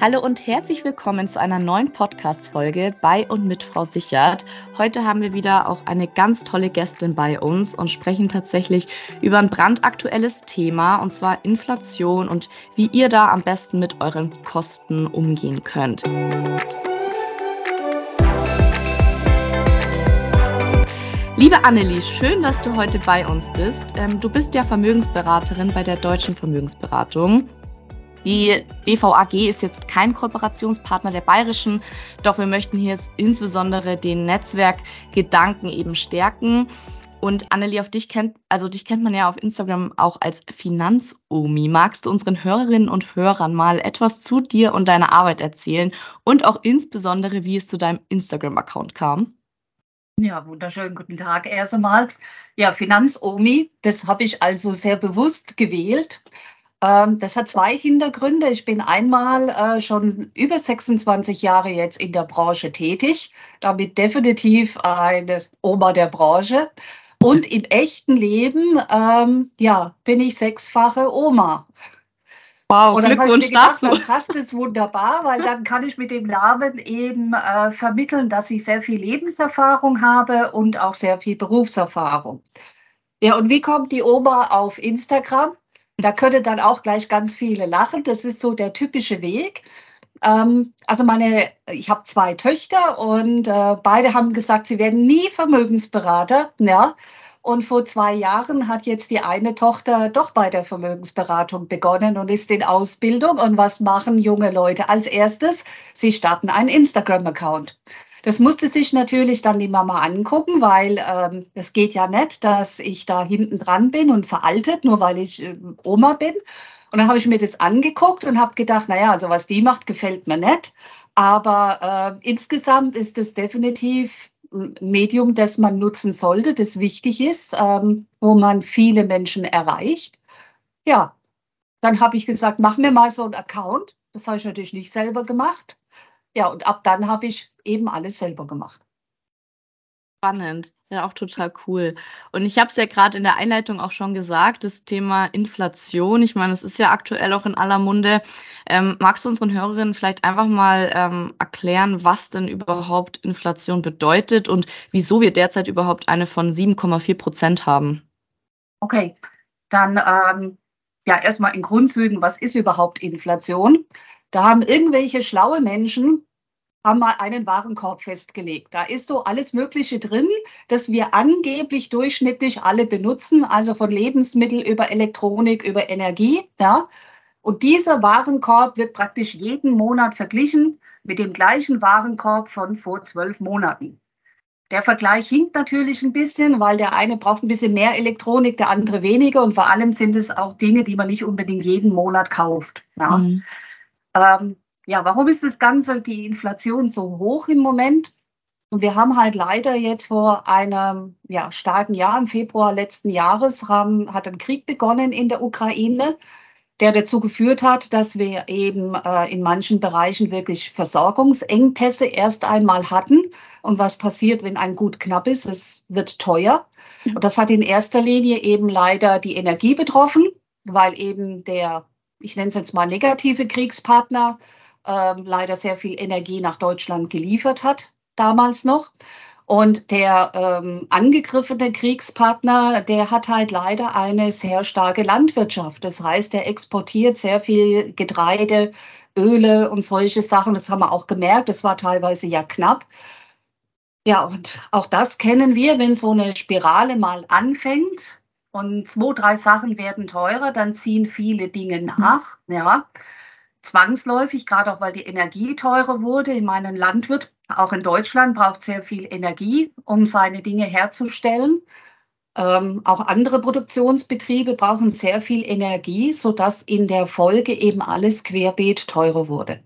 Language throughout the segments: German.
Hallo und herzlich willkommen zu einer neuen Podcast-Folge bei und mit Frau Sichert. Heute haben wir wieder auch eine ganz tolle Gästin bei uns und sprechen tatsächlich über ein brandaktuelles Thema und zwar Inflation und wie ihr da am besten mit euren Kosten umgehen könnt. Liebe Annelie, schön, dass du heute bei uns bist. Ähm, du bist ja Vermögensberaterin bei der Deutschen Vermögensberatung. Die DVAG ist jetzt kein Kooperationspartner der Bayerischen, doch wir möchten hier insbesondere den Netzwerkgedanken eben stärken. Und Annelie, auf dich kennt, also dich kennt man ja auf Instagram auch als Finanzomi. Magst du unseren Hörerinnen und Hörern mal etwas zu dir und deiner Arbeit erzählen und auch insbesondere, wie es zu deinem Instagram-Account kam? Ja, wunderschönen guten Tag erst einmal. Ja, Finanzomi, das habe ich also sehr bewusst gewählt, das hat zwei Hintergründe. Ich bin einmal äh, schon über 26 Jahre jetzt in der Branche tätig, damit definitiv eine Oma der Branche. Und im echten Leben, ähm, ja, bin ich sechsfache Oma. Wow, und dann ich mir gedacht. Dann passt es wunderbar, weil dann kann ich mit dem Namen eben äh, vermitteln, dass ich sehr viel Lebenserfahrung habe und auch sehr viel Berufserfahrung. Ja, und wie kommt die Oma auf Instagram? Da können dann auch gleich ganz viele lachen. Das ist so der typische Weg. Ähm, also meine, ich habe zwei Töchter und äh, beide haben gesagt, sie werden nie Vermögensberater. Ja. Und vor zwei Jahren hat jetzt die eine Tochter doch bei der Vermögensberatung begonnen und ist in Ausbildung. Und was machen junge Leute als erstes? Sie starten einen Instagram-Account. Das musste sich natürlich dann die Mama angucken, weil ähm, es geht ja nicht, dass ich da hinten dran bin und veraltet, nur weil ich äh, Oma bin. Und dann habe ich mir das angeguckt und habe gedacht, naja, also was die macht, gefällt mir nicht. Aber äh, insgesamt ist es definitiv ein Medium, das man nutzen sollte, das wichtig ist, ähm, wo man viele Menschen erreicht. Ja, dann habe ich gesagt, mach mir mal so einen Account. Das habe ich natürlich nicht selber gemacht. Ja, und ab dann habe ich eben alles selber gemacht. Spannend, ja, auch total cool. Und ich habe es ja gerade in der Einleitung auch schon gesagt, das Thema Inflation. Ich meine, es ist ja aktuell auch in aller Munde. Ähm, magst du unseren Hörerinnen vielleicht einfach mal ähm, erklären, was denn überhaupt Inflation bedeutet und wieso wir derzeit überhaupt eine von 7,4 Prozent haben? Okay, dann ähm, ja erstmal in Grundzügen, was ist überhaupt Inflation? Da haben irgendwelche schlaue Menschen haben mal einen Warenkorb festgelegt. Da ist so alles Mögliche drin, das wir angeblich durchschnittlich alle benutzen, also von Lebensmittel über Elektronik, über Energie. Ja. Und dieser Warenkorb wird praktisch jeden Monat verglichen mit dem gleichen Warenkorb von vor zwölf Monaten. Der Vergleich hinkt natürlich ein bisschen, weil der eine braucht ein bisschen mehr Elektronik, der andere weniger. Und vor allem sind es auch Dinge, die man nicht unbedingt jeden Monat kauft. Ja. Mhm. Ähm, ja, warum ist das Ganze, die Inflation so hoch im Moment? Und wir haben halt leider jetzt vor einem ja, starken Jahr, im Februar letzten Jahres, haben, hat ein Krieg begonnen in der Ukraine, der dazu geführt hat, dass wir eben äh, in manchen Bereichen wirklich Versorgungsengpässe erst einmal hatten. Und was passiert, wenn ein Gut knapp ist? Es wird teuer. Und das hat in erster Linie eben leider die Energie betroffen, weil eben der, ich nenne es jetzt mal negative Kriegspartner, ähm, leider sehr viel Energie nach Deutschland geliefert hat, damals noch. Und der ähm, angegriffene Kriegspartner, der hat halt leider eine sehr starke Landwirtschaft. Das heißt, er exportiert sehr viel Getreide, Öle und solche Sachen. Das haben wir auch gemerkt. Das war teilweise ja knapp. Ja, und auch das kennen wir, wenn so eine Spirale mal anfängt und zwei, drei Sachen werden teurer, dann ziehen viele Dinge nach. Ja zwangsläufig, gerade auch weil die Energie teurer wurde. Ich meine, ein Landwirt, auch in Deutschland, braucht sehr viel Energie, um seine Dinge herzustellen. Ähm, auch andere Produktionsbetriebe brauchen sehr viel Energie, sodass in der Folge eben alles querbeet teurer wurde.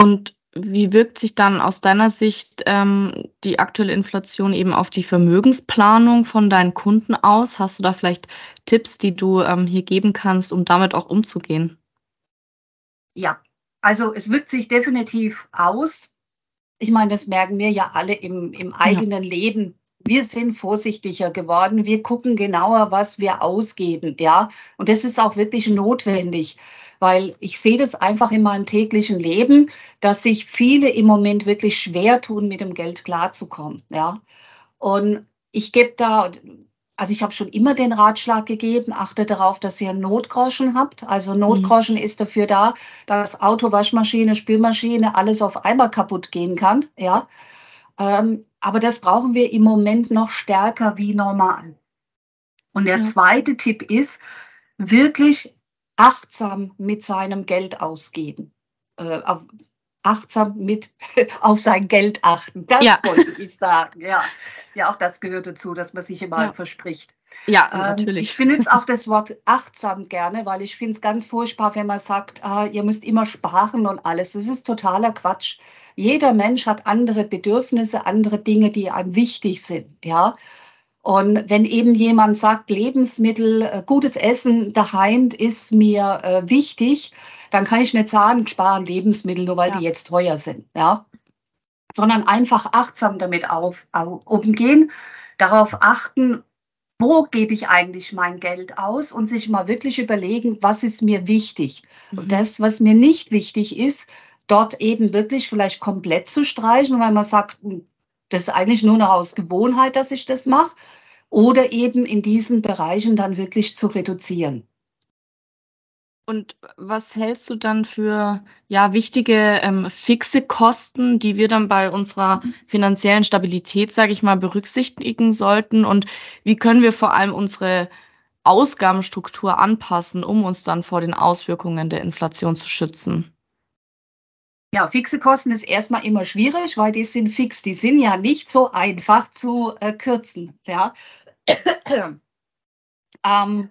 Und wie wirkt sich dann aus deiner Sicht ähm, die aktuelle Inflation eben auf die Vermögensplanung von deinen Kunden aus? Hast du da vielleicht Tipps, die du ähm, hier geben kannst, um damit auch umzugehen? Ja, also es wirkt sich definitiv aus. Ich meine, das merken wir ja alle im, im eigenen ja. Leben. Wir sind vorsichtiger geworden. Wir gucken genauer, was wir ausgeben. Ja, und das ist auch wirklich notwendig. weil ich sehe das einfach in meinem täglichen Leben, dass sich viele im Moment wirklich schwer tun, mit dem Geld klarzukommen. Ja. Und ich gebe da, also ich habe schon immer den Ratschlag gegeben, achtet darauf, dass ihr Notgroschen habt. Also. Notgroschen mhm. ist dafür da, dass Auto, Waschmaschine, Spülmaschine, alles auf einmal kaputt gehen kann. Ja. Ähm, aber das brauchen wir im Moment noch stärker wie normal. Und der ja. zweite Tipp ist, wirklich achtsam mit seinem Geld ausgeben. Äh, auf, achtsam mit auf sein Geld achten. Das ja. wollte ich sagen. Ja. ja, auch das gehört dazu, dass man sich immer ja. verspricht. Ja, ähm, natürlich. Ich benutze auch das Wort achtsam gerne, weil ich finde es ganz furchtbar, wenn man sagt, ah, ihr müsst immer sparen und alles. Das ist totaler Quatsch. Jeder Mensch hat andere Bedürfnisse, andere Dinge, die einem wichtig sind. Ja. Und wenn eben jemand sagt, Lebensmittel, äh, gutes Essen daheim ist mir äh, wichtig, dann kann ich nicht sagen, sparen Lebensmittel, nur weil ja. die jetzt teuer sind. Ja. Sondern einfach achtsam damit auf, auf, umgehen, darauf achten, wo gebe ich eigentlich mein Geld aus und sich mal wirklich überlegen, was ist mir wichtig. Mhm. Und das, was mir nicht wichtig ist, dort eben wirklich vielleicht komplett zu streichen, weil man sagt, hm, das ist eigentlich nur noch aus Gewohnheit, dass ich das mache, oder eben in diesen Bereichen dann wirklich zu reduzieren. Und was hältst du dann für ja, wichtige ähm, fixe Kosten, die wir dann bei unserer finanziellen Stabilität, sage ich mal, berücksichtigen sollten? Und wie können wir vor allem unsere Ausgabenstruktur anpassen, um uns dann vor den Auswirkungen der Inflation zu schützen? Ja, fixe Kosten ist erstmal immer schwierig, weil die sind fix. Die sind ja nicht so einfach zu äh, kürzen. Ja. ähm,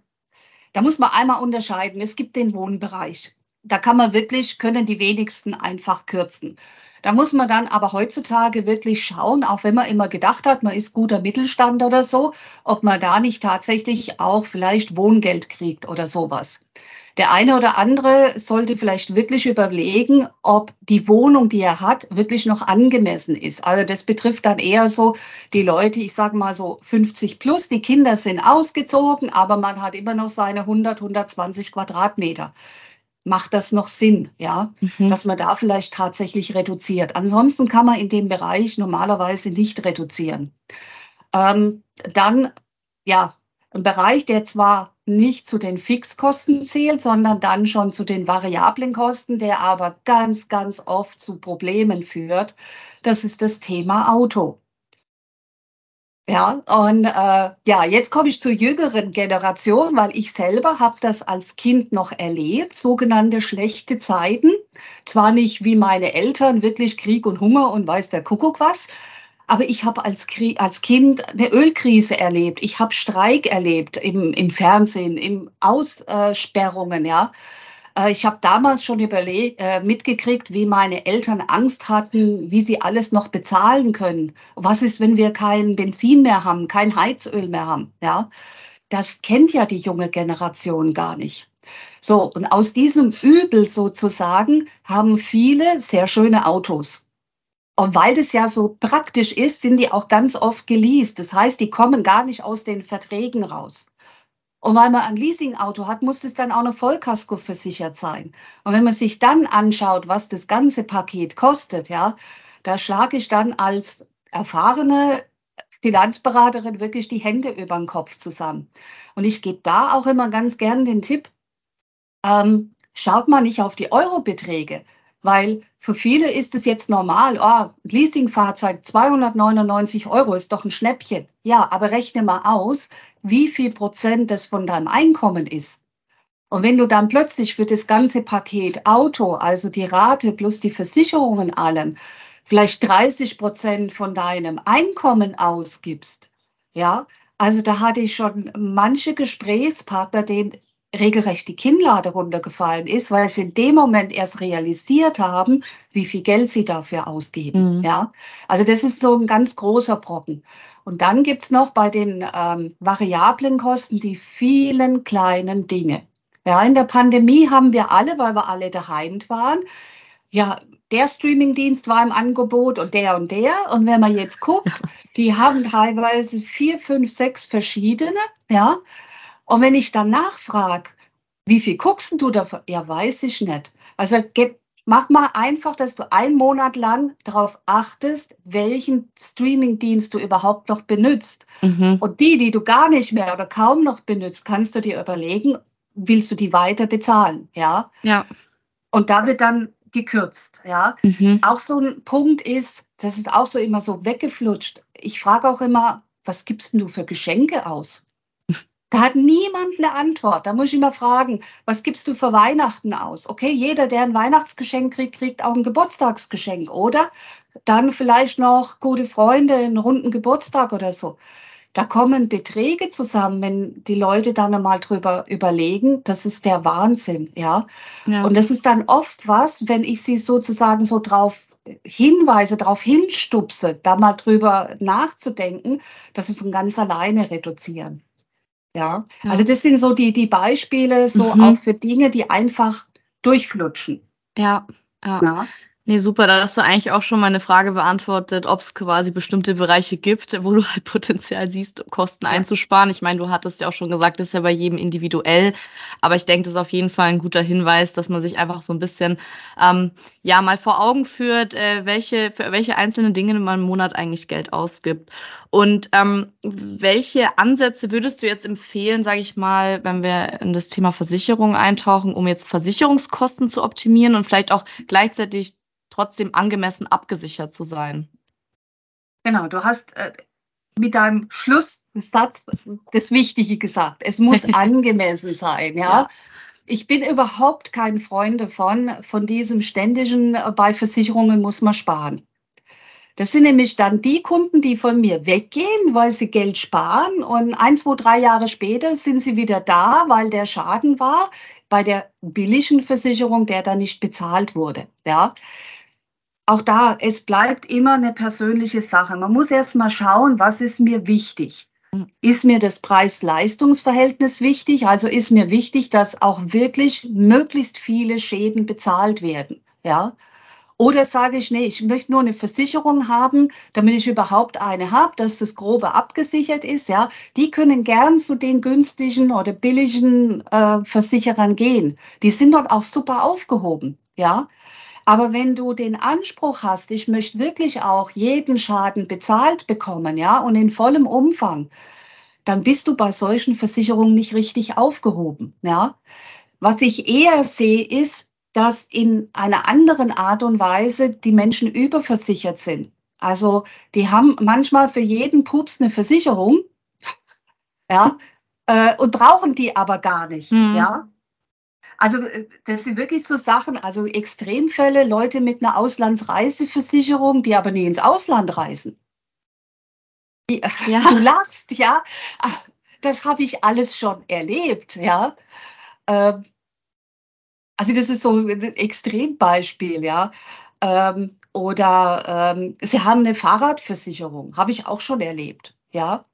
da muss man einmal unterscheiden. Es gibt den Wohnbereich. Da kann man wirklich, können die wenigsten einfach kürzen. Da muss man dann aber heutzutage wirklich schauen, auch wenn man immer gedacht hat, man ist guter Mittelstand oder so, ob man da nicht tatsächlich auch vielleicht Wohngeld kriegt oder sowas. Der eine oder andere sollte vielleicht wirklich überlegen, ob die Wohnung, die er hat, wirklich noch angemessen ist. Also das betrifft dann eher so die Leute, ich sage mal so 50 plus, die Kinder sind ausgezogen, aber man hat immer noch seine 100, 120 Quadratmeter. Macht das noch Sinn, ja, mhm. dass man da vielleicht tatsächlich reduziert? Ansonsten kann man in dem Bereich normalerweise nicht reduzieren. Ähm, dann, ja, ein Bereich, der zwar nicht zu den Fixkosten zählt, sondern dann schon zu den variablen Kosten, der aber ganz, ganz oft zu Problemen führt. Das ist das Thema Auto. Ja, und äh, ja, jetzt komme ich zur jüngeren Generation, weil ich selber habe das als Kind noch erlebt, sogenannte schlechte Zeiten. Zwar nicht wie meine Eltern, wirklich Krieg und Hunger und weiß der Kuckuck was, aber ich habe als, als, Kind eine Ölkrise erlebt. Ich habe Streik erlebt im, im Fernsehen, im Aussperrungen, ja. Äh, ich habe damals schon überlegt, äh, mitgekriegt, wie meine Eltern Angst hatten, wie sie alles noch bezahlen können. Was ist, wenn wir kein Benzin mehr haben, kein Heizöl mehr haben? Ja, das kennt ja die junge Generation gar nicht. So, und aus diesem Übel sozusagen haben viele sehr schöne Autos. Und weil das ja so praktisch ist, sind die auch ganz oft geleast. Das heißt, die kommen gar nicht aus den Verträgen raus. Und weil man ein Leasingauto hat, muss es dann auch noch Vollkasko versichert sein. Und wenn man sich dann anschaut, was das ganze Paket kostet, ja, da schlage ich dann als erfahrene Finanzberaterin wirklich die Hände über den Kopf zusammen. Und ich gebe da auch immer ganz gern den Tipp, ähm, schaut mal nicht auf die Eurobeträge, weil für viele ist es jetzt normal, oh, Leasingfahrzeug 299 Euro ist doch ein Schnäppchen. Ja, aber rechne mal aus, wie viel Prozent das von deinem Einkommen ist. Und wenn du dann plötzlich für das ganze Paket Auto, also die Rate plus die Versicherungen allem, vielleicht 30 Prozent von deinem Einkommen ausgibst, ja, also da hatte ich schon manche Gesprächspartner, denen regelrecht die Kinnlade runtergefallen ist, weil sie in dem Moment erst realisiert haben, wie viel Geld sie dafür ausgeben. Mhm. Ja, also das ist so ein ganz großer Brocken. Und dann gibt's noch bei den ähm, variablen Kosten die vielen kleinen Dinge. Ja, in der Pandemie haben wir alle, weil wir alle daheim waren, ja, der Streamingdienst war im Angebot und der und der. Und wenn man jetzt guckt, die haben teilweise vier, fünf, sechs verschiedene, ja. Und wenn ich dann nachfrage, Wie viel guckst du davon? Ja, weiß ich nicht. Also mach mal einfach, dass du einen Monat lang darauf achtest, welchen Streamingdienst du überhaupt noch benutzt. Mhm. Und die, die du gar nicht mehr oder kaum noch benutzt, kannst du dir überlegen, willst du die weiter bezahlen? Ja. Ja. Und da wird dann gekürzt. Ja. Mhm. Auch so ein Punkt ist, das ist auch so immer so weggeflutscht. Ich frage auch immer, was gibst du für Geschenke aus? Da hat niemand eine Antwort. Da muss ich immer fragen, was gibst du für Weihnachten aus? Okay, jeder, der ein Weihnachtsgeschenk kriegt, kriegt auch ein Geburtstagsgeschenk, oder? Dann vielleicht noch gute Freunde, einen runden Geburtstag oder so. Da kommen Beträge zusammen, wenn die Leute dann einmal drüber überlegen. Das ist der Wahnsinn, ja? ja. Und das ist dann oft was, wenn ich sie sozusagen so drauf hinweise, darauf hinstupse, da mal drüber nachzudenken, dass sie von ganz alleine reduzieren. Ja, ja. also das sind so die, die Beispiele, so mhm. auch für Dinge, die einfach durchflutschen. Ja, ja. ja. Nee, super. Da hast du eigentlich auch schon meine Frage beantwortet, ob es quasi bestimmte Bereiche gibt, wo du halt Potenzial siehst, Kosten ja. einzusparen. Ich meine, du hattest ja auch schon gesagt, das ist ja bei jedem individuell. Aber ich denke, das ist auf jeden Fall ein guter Hinweis, dass man sich einfach so ein bisschen ähm, ja mal vor Augen führt, äh, welche, für welche einzelnen Dinge man im Monat eigentlich Geld ausgibt. Und ähm, welche Ansätze würdest du jetzt empfehlen, sage ich mal, wenn wir in das Thema Versicherung eintauchen, um jetzt Versicherungskosten zu optimieren und vielleicht auch gleichzeitig trotzdem angemessen abgesichert zu sein. Genau, du hast äh, mit deinem Schlusssatz das Wichtige gesagt. Es muss angemessen sein, ja? ja. Ich bin überhaupt kein Freund davon, von diesem ständigen, äh, bei Versicherungen muss man sparen. Das sind nämlich dann die Kunden, die von mir weggehen, weil sie Geld sparen und ein, zwei, drei Jahre später sind sie wieder da, weil der Schaden war bei der billigen Versicherung, der da nicht bezahlt wurde. Ja auch da, es bleibt immer eine persönliche Sache. Man muss erst mal schauen, was ist mir wichtig. Ist mir das Preis-Leistungs-Verhältnis wichtig? Also ist mir wichtig, dass auch wirklich möglichst viele Schäden bezahlt werden. Ja? Oder sage ich, nee, ich möchte nur eine Versicherung haben, damit ich überhaupt eine habe, dass das Grobe abgesichert ist. Ja, die können gern zu den günstigen oder billigen äh, Versicherern gehen. Die sind dort auch super aufgehoben. Ja, aber wenn du den Anspruch hast, ich möchte wirklich auch jeden Schaden bezahlt bekommen, ja, und in vollem Umfang, dann bist du bei solchen Versicherungen nicht richtig aufgehoben, ja. Was ich eher sehe, ist, dass in einer anderen Art und Weise die Menschen überversichert sind. Also die haben manchmal für jeden Pups eine Versicherung, ja, äh, und brauchen die aber gar nicht, hm. ja. Also äh, das sind wirklich so Sachen, also Extremfälle, Leute mit einer Auslandsreiseversicherung, die aber nie ins Ausland reisen. Ja. Du lachst, ja. Das habe ich alles schon erlebt, ja. Ähm, also das ist so ein Extrembeispiel, ja. Ähm, oder ähm, Sie haben eine Fahrradversicherung, habe ich auch schon erlebt, ja.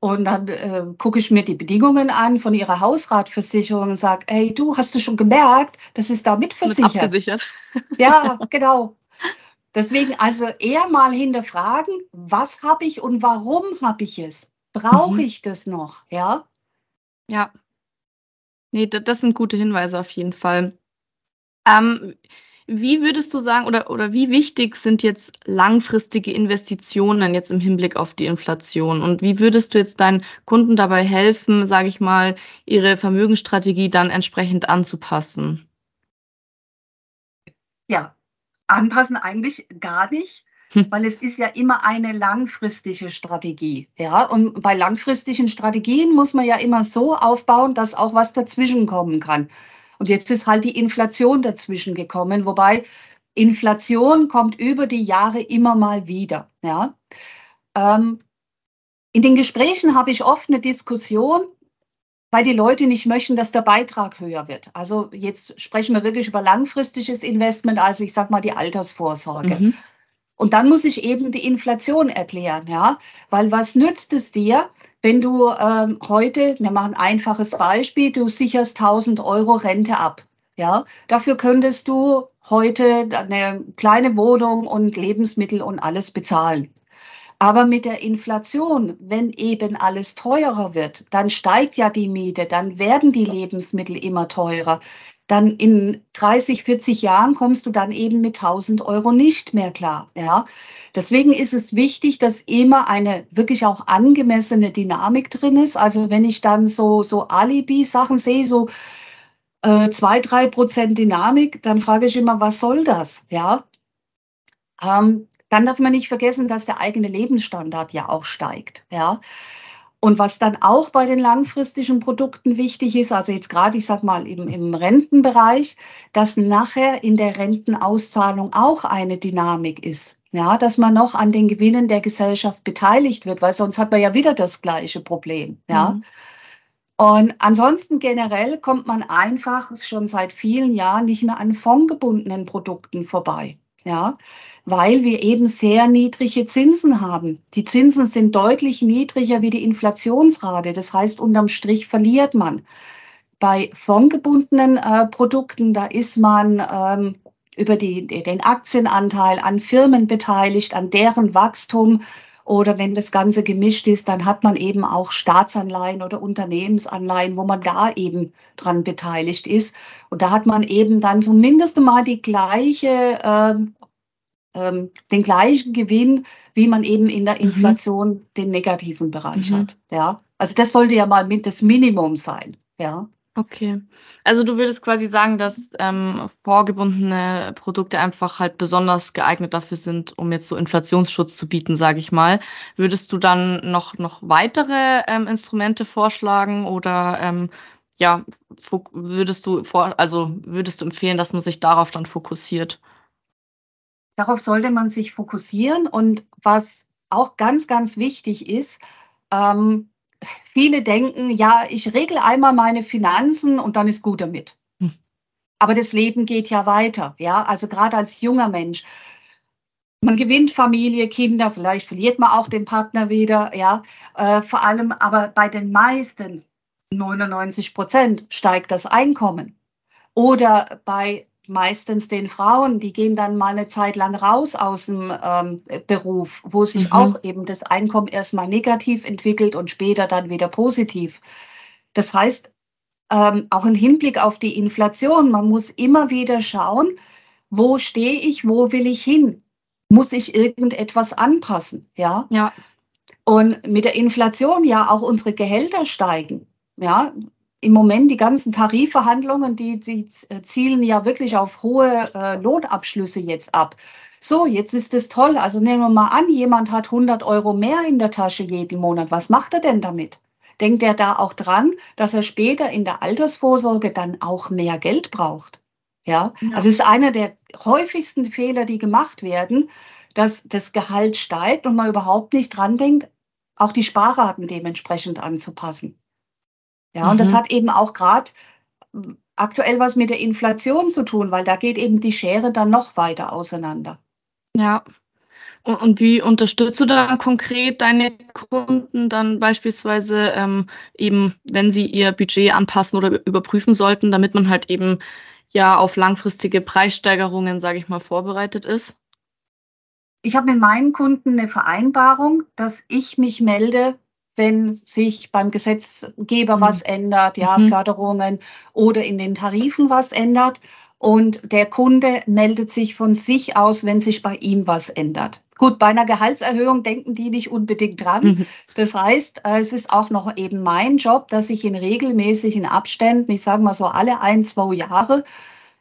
Und dann äh, gucke ich mir die Bedingungen an von ihrer Hausratversicherung und sage, hey du, hast du schon gemerkt, das ist da mitversichert? Mit abgesichert. Ja, genau. Deswegen also eher mal hinterfragen, was habe ich und warum habe ich es? Brauche mhm. ich das noch? Ja. Ja. Nee, das sind gute Hinweise auf jeden Fall. Ähm, wie würdest du sagen oder, oder wie wichtig sind jetzt langfristige Investitionen jetzt im Hinblick auf die Inflation? Und wie würdest du jetzt deinen Kunden dabei helfen, sage ich mal, ihre Vermögensstrategie dann entsprechend anzupassen? Ja, anpassen eigentlich gar nicht. Hm. Weil es ist ja immer eine langfristige Strategie. Ja, und bei langfristigen Strategien muss man ja immer so aufbauen, dass auch was dazwischen kommen kann. Und jetzt ist halt die Inflation dazwischen gekommen, wobei Inflation kommt über die Jahre immer mal wieder. Ja. Ähm, in den Gesprächen habe ich oft eine Diskussion, weil die Leute nicht möchten, dass der Beitrag höher wird. Also jetzt sprechen wir wirklich über langfristiges Investment, also ich sage mal die Altersvorsorge. Mhm. Und dann muss ich eben die Inflation erklären, ja, weil was nützt es dir, wenn du ähm, heute, wir machen ein einfaches Beispiel, du sicherst 1000 Euro Rente ab, ja, dafür könntest du heute eine kleine Wohnung und Lebensmittel und alles bezahlen. Aber mit der Inflation, wenn eben alles teurer wird, dann steigt ja die Miete, dann werden die Lebensmittel immer teurer. Dann in 30, 40 Jahren kommst du dann eben mit 1000 Euro nicht mehr klar. Ja, deswegen ist es wichtig, dass immer eine wirklich auch angemessene Dynamik drin ist. Also wenn ich dann so, so Alibi-Sachen sehe, so äh, zwei, drei Prozent Dynamik, dann frage ich immer, was soll das? Ja, ähm, dann darf man nicht vergessen, dass der eigene Lebensstandard ja auch steigt. Ja. Und was dann auch bei den langfristigen Produkten wichtig ist, also jetzt gerade, ich sag mal, im, im Rentenbereich, dass nachher in der Rentenauszahlung auch eine Dynamik ist. Ja, dass man noch an den Gewinnen der Gesellschaft beteiligt wird, weil sonst hat man ja wieder das gleiche Problem. Ja. Mhm. Und ansonsten generell kommt man einfach schon seit vielen Jahren nicht mehr an fondgebundenen Produkten vorbei. Ja, weil wir eben sehr niedrige Zinsen haben. Die Zinsen sind deutlich niedriger wie die Inflationsrate. Das heißt, unterm Strich verliert man. Bei fondgebundenen äh, Produkten, da ist man ähm, über die, den Aktienanteil an Firmen beteiligt, an deren Wachstum. Oder wenn das Ganze gemischt ist, dann hat man eben auch Staatsanleihen oder Unternehmensanleihen, wo man da eben dran beteiligt ist. Und da hat man eben dann zumindest mal die gleiche äh, ähm, den gleichen Gewinn, wie man eben in der mhm. Inflation mhm. den negativen Bereich mhm. hat. Ja, also das sollte ja mal das Minimum sein. Ja. Okay. Also du würdest quasi sagen, dass ähm, vorgebundene Produkte einfach halt besonders geeignet dafür sind, um jetzt so Inflationsschutz zu bieten, sage ich mal. Würdest du dann noch, noch weitere ähm, Instrumente vorschlagen oder ähm, ja, würdest du vor, also würdest du empfehlen, dass man sich darauf dann fokussiert? Darauf sollte man sich fokussieren. Und was auch ganz, ganz wichtig ist, ähm, viele denken, ja, ich regle einmal meine Finanzen und dann ist gut damit. Hm. Aber das Leben geht ja weiter. Ja, also gerade als junger Mensch. Man gewinnt Familie, Kinder, vielleicht verliert man auch den Partner wieder, ja. Äh, vor allem aber bei den meisten, 99 Prozent, steigt das Einkommen. Oder bei meistens den Frauen, die gehen dann mal eine Zeit lang raus aus dem ähm, Beruf, wo sich mhm. auch eben das Einkommen erstmal negativ entwickelt und später dann wieder positiv. Das heißt, ähm, auch im Hinblick auf die Inflation, man muss immer wieder schauen, wo stehe ich, wo will ich hin? Muss ich irgendetwas anpassen? Ja. ja. Und mit der Inflation ja auch unsere Gehälter steigen. Ja, im Moment die ganzen Tarifverhandlungen, die, die zielen ja wirklich auf hohe äh, Lohnabschlüsse jetzt ab. So, jetzt ist es toll. Also nehmen wir mal an, jemand hat 100 Euro mehr in der Tasche jeden Monat. Was macht er denn damit? Denkt er da auch dran, dass er später in der Altersvorsorge dann auch mehr Geld braucht? Ja, ja. also es ist einer der häufigsten Fehler, die gemacht werden, dass das Gehalt steigt und man überhaupt nicht dran denkt, auch die Sparraten dementsprechend anzupassen. Ja, mhm. und das mhm. hat eben auch gerade aktuell was mit der Inflation zu tun, weil da geht eben die Schere dann noch weiter auseinander. Ja. Und, und wie unterstützt du dann konkret deine Kunden dann beispielsweise ähm, eben, wenn sie ihr Budget anpassen oder überprüfen sollten, damit man halt eben ja auf langfristige Preissteigerungen, sage ich mal, vorbereitet ist? Ich habe mit meinen Kunden eine Vereinbarung, dass ich mich melde, wenn sich beim Gesetzgeber mhm. was ändert, ja, mhm. Förderungen oder in den Tarifen was ändert. Und der Kunde meldet sich von sich aus, wenn sich bei ihm was ändert. Gut, bei einer Gehaltserhöhung denken die nicht unbedingt dran. Mhm. Das heißt, äh, es ist auch noch eben mein Job, dass ich in regelmäßigen Abständen, ich sage mal so alle ein, zwei Jahre,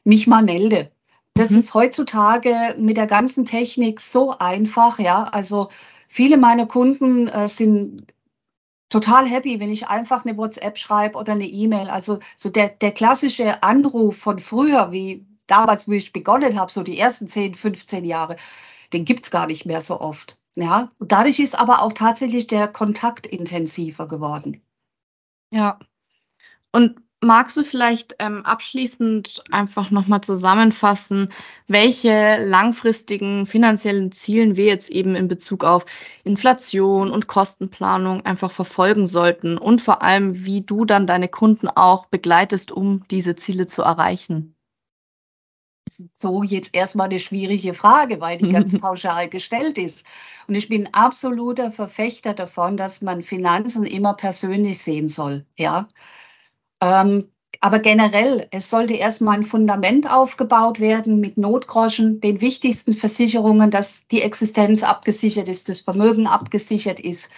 mich mal melde. Das mhm. ist heutzutage mit der ganzen Technik so einfach, ja. Also viele meiner Kunden äh, sind total happy, wenn ich einfach eine WhatsApp schreibe oder eine E-Mail. Also so der, der klassische Anruf von früher, wie damals, wie ich begonnen habe, so die ersten 10, 15 Jahre, den gibt es gar nicht mehr so oft. Ja, und dadurch ist aber auch tatsächlich der Kontakt intensiver geworden. Ja. Und Magst du vielleicht ähm, abschließend einfach nochmal zusammenfassen, welche langfristigen finanziellen Zielen wir jetzt eben in Bezug auf Inflation und Kostenplanung einfach verfolgen sollten und vor allem, wie du dann deine Kunden auch begleitest, um diese Ziele zu erreichen? so jetzt erstmal eine schwierige Frage, weil die ganz pauschal gestellt ist. Und ich bin absoluter Verfechter davon, dass man Finanzen immer persönlich sehen soll. Ja. Ähm, aber generell, es sollte erstmal ein Fundament aufgebaut werden mit Notgroschen, den wichtigsten Versicherungen, dass die Existenz abgesichert ist, das Vermögen abgesichert ist.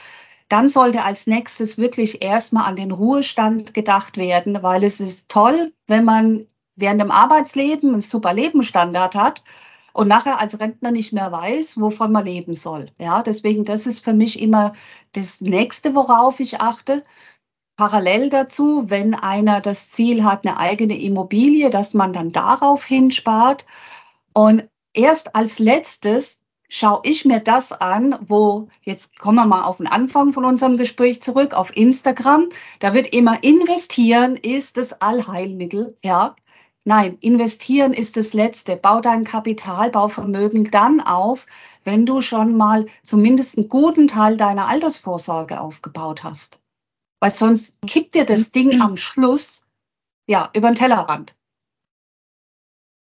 Dann sollte als nächstes wirklich erstmal an den Ruhestand gedacht werden, weil es ist toll, wenn man während dem Arbeitsleben einen super Lebensstandard hat und nachher als Rentner nicht mehr weiß, wovon man leben soll. Ja, deswegen, das ist für mich immer das nächste, worauf ich achte. Parallel dazu, wenn einer das Ziel hat, eine eigene Immobilie, dass man dann darauf hinspart. Und erst als letztes schaue ich mir das an, wo, jetzt kommen wir mal auf den Anfang von unserem Gespräch zurück, auf Instagram. Da wird immer investieren ist das Allheilmittel, ja. Nein, investieren ist das Letzte. Bau dein Kapital, bau Vermögen dann auf, wenn du schon mal zumindest einen guten Teil deiner Altersvorsorge aufgebaut hast. Weil sonst kippt dir das Ding am Schluss ja über den Tellerrand.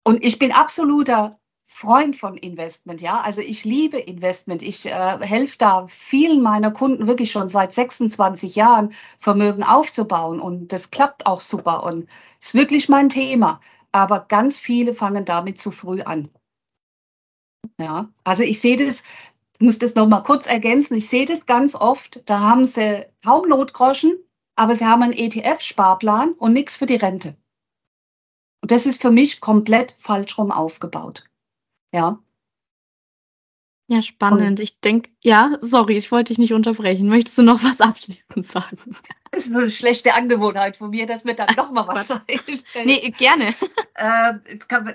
Und ich bin absoluter Freund von Investment, ja. Also ich liebe Investment. Ich äh, helfe da vielen meiner Kunden wirklich schon seit 26 Jahren Vermögen aufzubauen und das klappt auch super und ist wirklich mein Thema. Aber ganz viele fangen damit zu früh an. Ja, also ich sehe das, ich muss das noch mal kurz ergänzen. Ich sehe das ganz oft. Da haben sie kaum Notgroschen, aber sie haben einen ETF-Sparplan und nichts für die Rente. Und das ist für mich komplett falsch rum aufgebaut. Ja. Ja, spannend. Und ich denke, ja, sorry, ich wollte dich nicht unterbrechen. Möchtest du noch was abschließend sagen? Das ist so eine schlechte Angewohnheit von mir, dass mir dann noch mal was einfällt. nee, gerne. Äh, kann,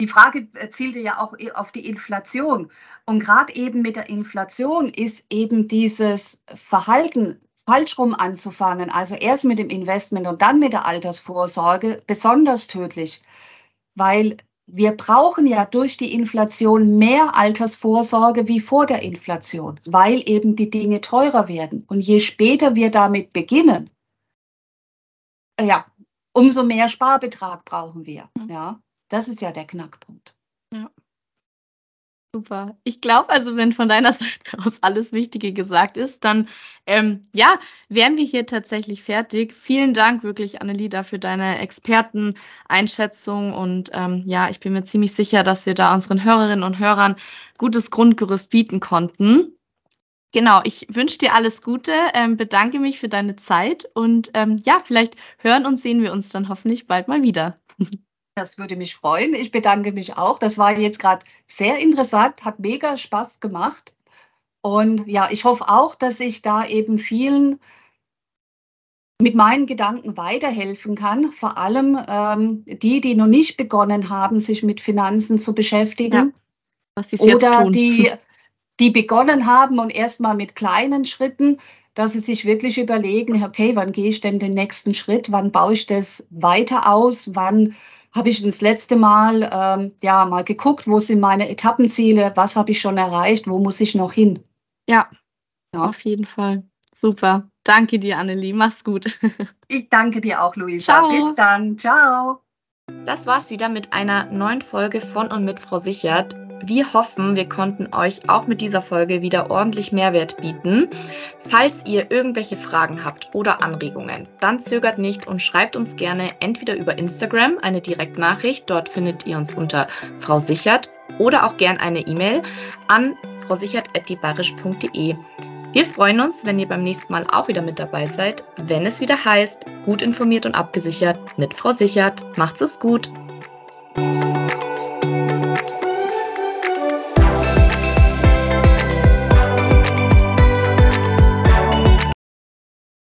die Frage zielte ja auch auf die Inflation. Und gerade eben mit der Inflation ist eben dieses Verhalten falsch rum anzufangen, also erst mit dem Investment und dann mit der Altersvorsorge, besonders tödlich. Weil wir brauchen ja durch die Inflation mehr Altersvorsorge wie vor der Inflation, weil eben die Dinge teurer werden. Und je später wir damit beginnen, ja, umso mehr Sparbetrag brauchen wir. Mhm. Ja, das ist ja der Knackpunkt. Ja. Super. Ich glaube also, wenn von deiner Seite aus alles Wichtige gesagt ist, dann ähm, ja, wären wir hier tatsächlich fertig. Vielen Dank wirklich, Annelie, dafür deine Experteneinschätzung. Und ähm, ja, ich bin mir ziemlich sicher, dass wir da unseren Hörerinnen und Hörern gutes Grundgerüst bieten konnten. Genau, ich wünsche dir alles Gute, ähm, bedanke mich für deine Zeit und ähm, ja, vielleicht hören und sehen wir uns dann hoffentlich bald mal wieder. Das würde mich freuen. Ich bedanke mich auch. Das war jetzt gerade sehr interessant, hat mega Spaß gemacht. Und ja, ich hoffe auch, dass ich da eben vielen mit meinen Gedanken weiterhelfen kann. Vor allem ähm, die, die noch nicht begonnen haben, sich mit Finanzen zu beschäftigen. Ja, was Oder jetzt tun. die, die begonnen haben und erstmal mit kleinen Schritten, dass sie sich wirklich überlegen, okay, wann gehe ich denn den nächsten Schritt? Wann baue ich das weiter aus? Wann habe ich das letzte Mal ähm, ja mal geguckt, wo sind meine Etappenziele, was habe ich schon erreicht, wo muss ich noch hin? Ja, ja. auf jeden Fall. Super. Danke dir, Annelie. Mach's gut. ich danke dir auch, Luisa. Ciao. Bis dann. Ciao. Das war's wieder mit einer neuen Folge von und mit Frau Sichert. Wir hoffen, wir konnten euch auch mit dieser Folge wieder ordentlich Mehrwert bieten. Falls ihr irgendwelche Fragen habt oder Anregungen, dann zögert nicht und schreibt uns gerne entweder über Instagram eine Direktnachricht, dort findet ihr uns unter Frau Sichert, oder auch gern eine E-Mail an frausichert.diebarisch.de. Wir freuen uns, wenn ihr beim nächsten Mal auch wieder mit dabei seid, wenn es wieder heißt, gut informiert und abgesichert mit Frau Sichert. Macht's es gut!